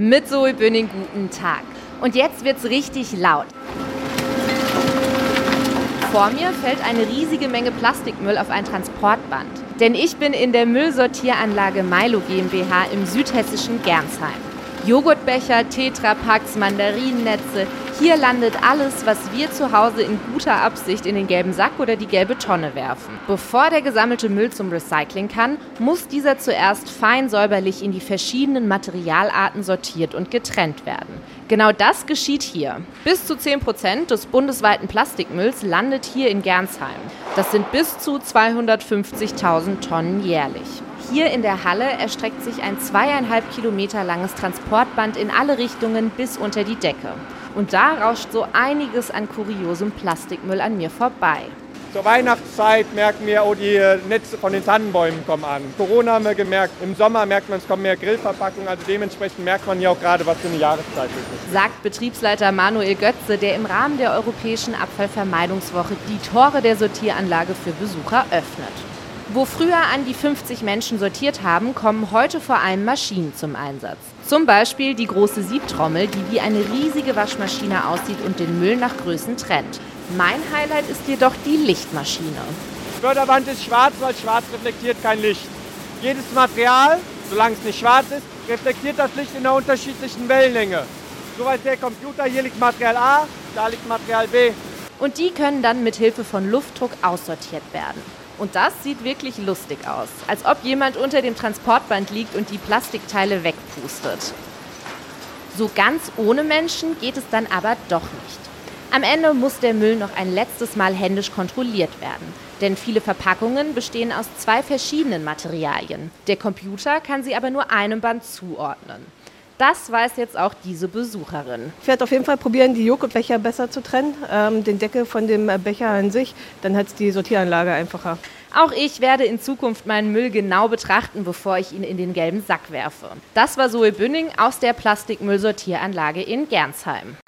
Mit Zoe Bünning guten Tag. Und jetzt wird's richtig laut. Vor mir fällt eine riesige Menge Plastikmüll auf ein Transportband. Denn ich bin in der Müllsortieranlage Milo GmbH im südhessischen Gernsheim. Joghurtbecher, Tetrapacks, Mandarinennetze. Hier landet alles, was wir zu Hause in guter Absicht in den gelben Sack oder die gelbe Tonne werfen. Bevor der gesammelte Müll zum Recycling kann, muss dieser zuerst fein säuberlich in die verschiedenen Materialarten sortiert und getrennt werden. Genau das geschieht hier. Bis zu 10 Prozent des bundesweiten Plastikmülls landet hier in Gernsheim. Das sind bis zu 250.000 Tonnen jährlich. Hier in der Halle erstreckt sich ein zweieinhalb Kilometer langes Transportband in alle Richtungen bis unter die Decke. Und da rauscht so einiges an kuriosem Plastikmüll an mir vorbei. Zur Weihnachtszeit merken wir, oh, die Netze von den Tannenbäumen kommen an. Corona haben wir gemerkt, im Sommer merkt man, es kommen mehr Grillverpackungen, also dementsprechend merkt man ja auch gerade, was für eine Jahreszeit ist. Sagt Betriebsleiter Manuel Götze, der im Rahmen der Europäischen Abfallvermeidungswoche die Tore der Sortieranlage für Besucher öffnet. Wo früher an die 50 Menschen sortiert haben, kommen heute vor allem Maschinen zum Einsatz. Zum Beispiel die große Siebtrommel, die wie eine riesige Waschmaschine aussieht und den Müll nach Größen trennt. Mein Highlight ist jedoch die Lichtmaschine. Die Förderwand ist schwarz, weil schwarz reflektiert kein Licht. Jedes Material, solange es nicht schwarz ist, reflektiert das Licht in einer unterschiedlichen Wellenlänge. So weiß der Computer, hier liegt Material A, da liegt Material B. Und die können dann mit Hilfe von Luftdruck aussortiert werden. Und das sieht wirklich lustig aus, als ob jemand unter dem Transportband liegt und die Plastikteile wegpustet. So ganz ohne Menschen geht es dann aber doch nicht. Am Ende muss der Müll noch ein letztes Mal händisch kontrolliert werden, denn viele Verpackungen bestehen aus zwei verschiedenen Materialien. Der Computer kann sie aber nur einem Band zuordnen. Das weiß jetzt auch diese Besucherin. Ich werde auf jeden Fall probieren, die Joghurtbecher besser zu trennen, ähm, den Deckel von dem Becher an sich. Dann hat es die Sortieranlage einfacher. Auch ich werde in Zukunft meinen Müll genau betrachten, bevor ich ihn in den gelben Sack werfe. Das war Zoe Bünning aus der Plastikmüllsortieranlage in Gernsheim.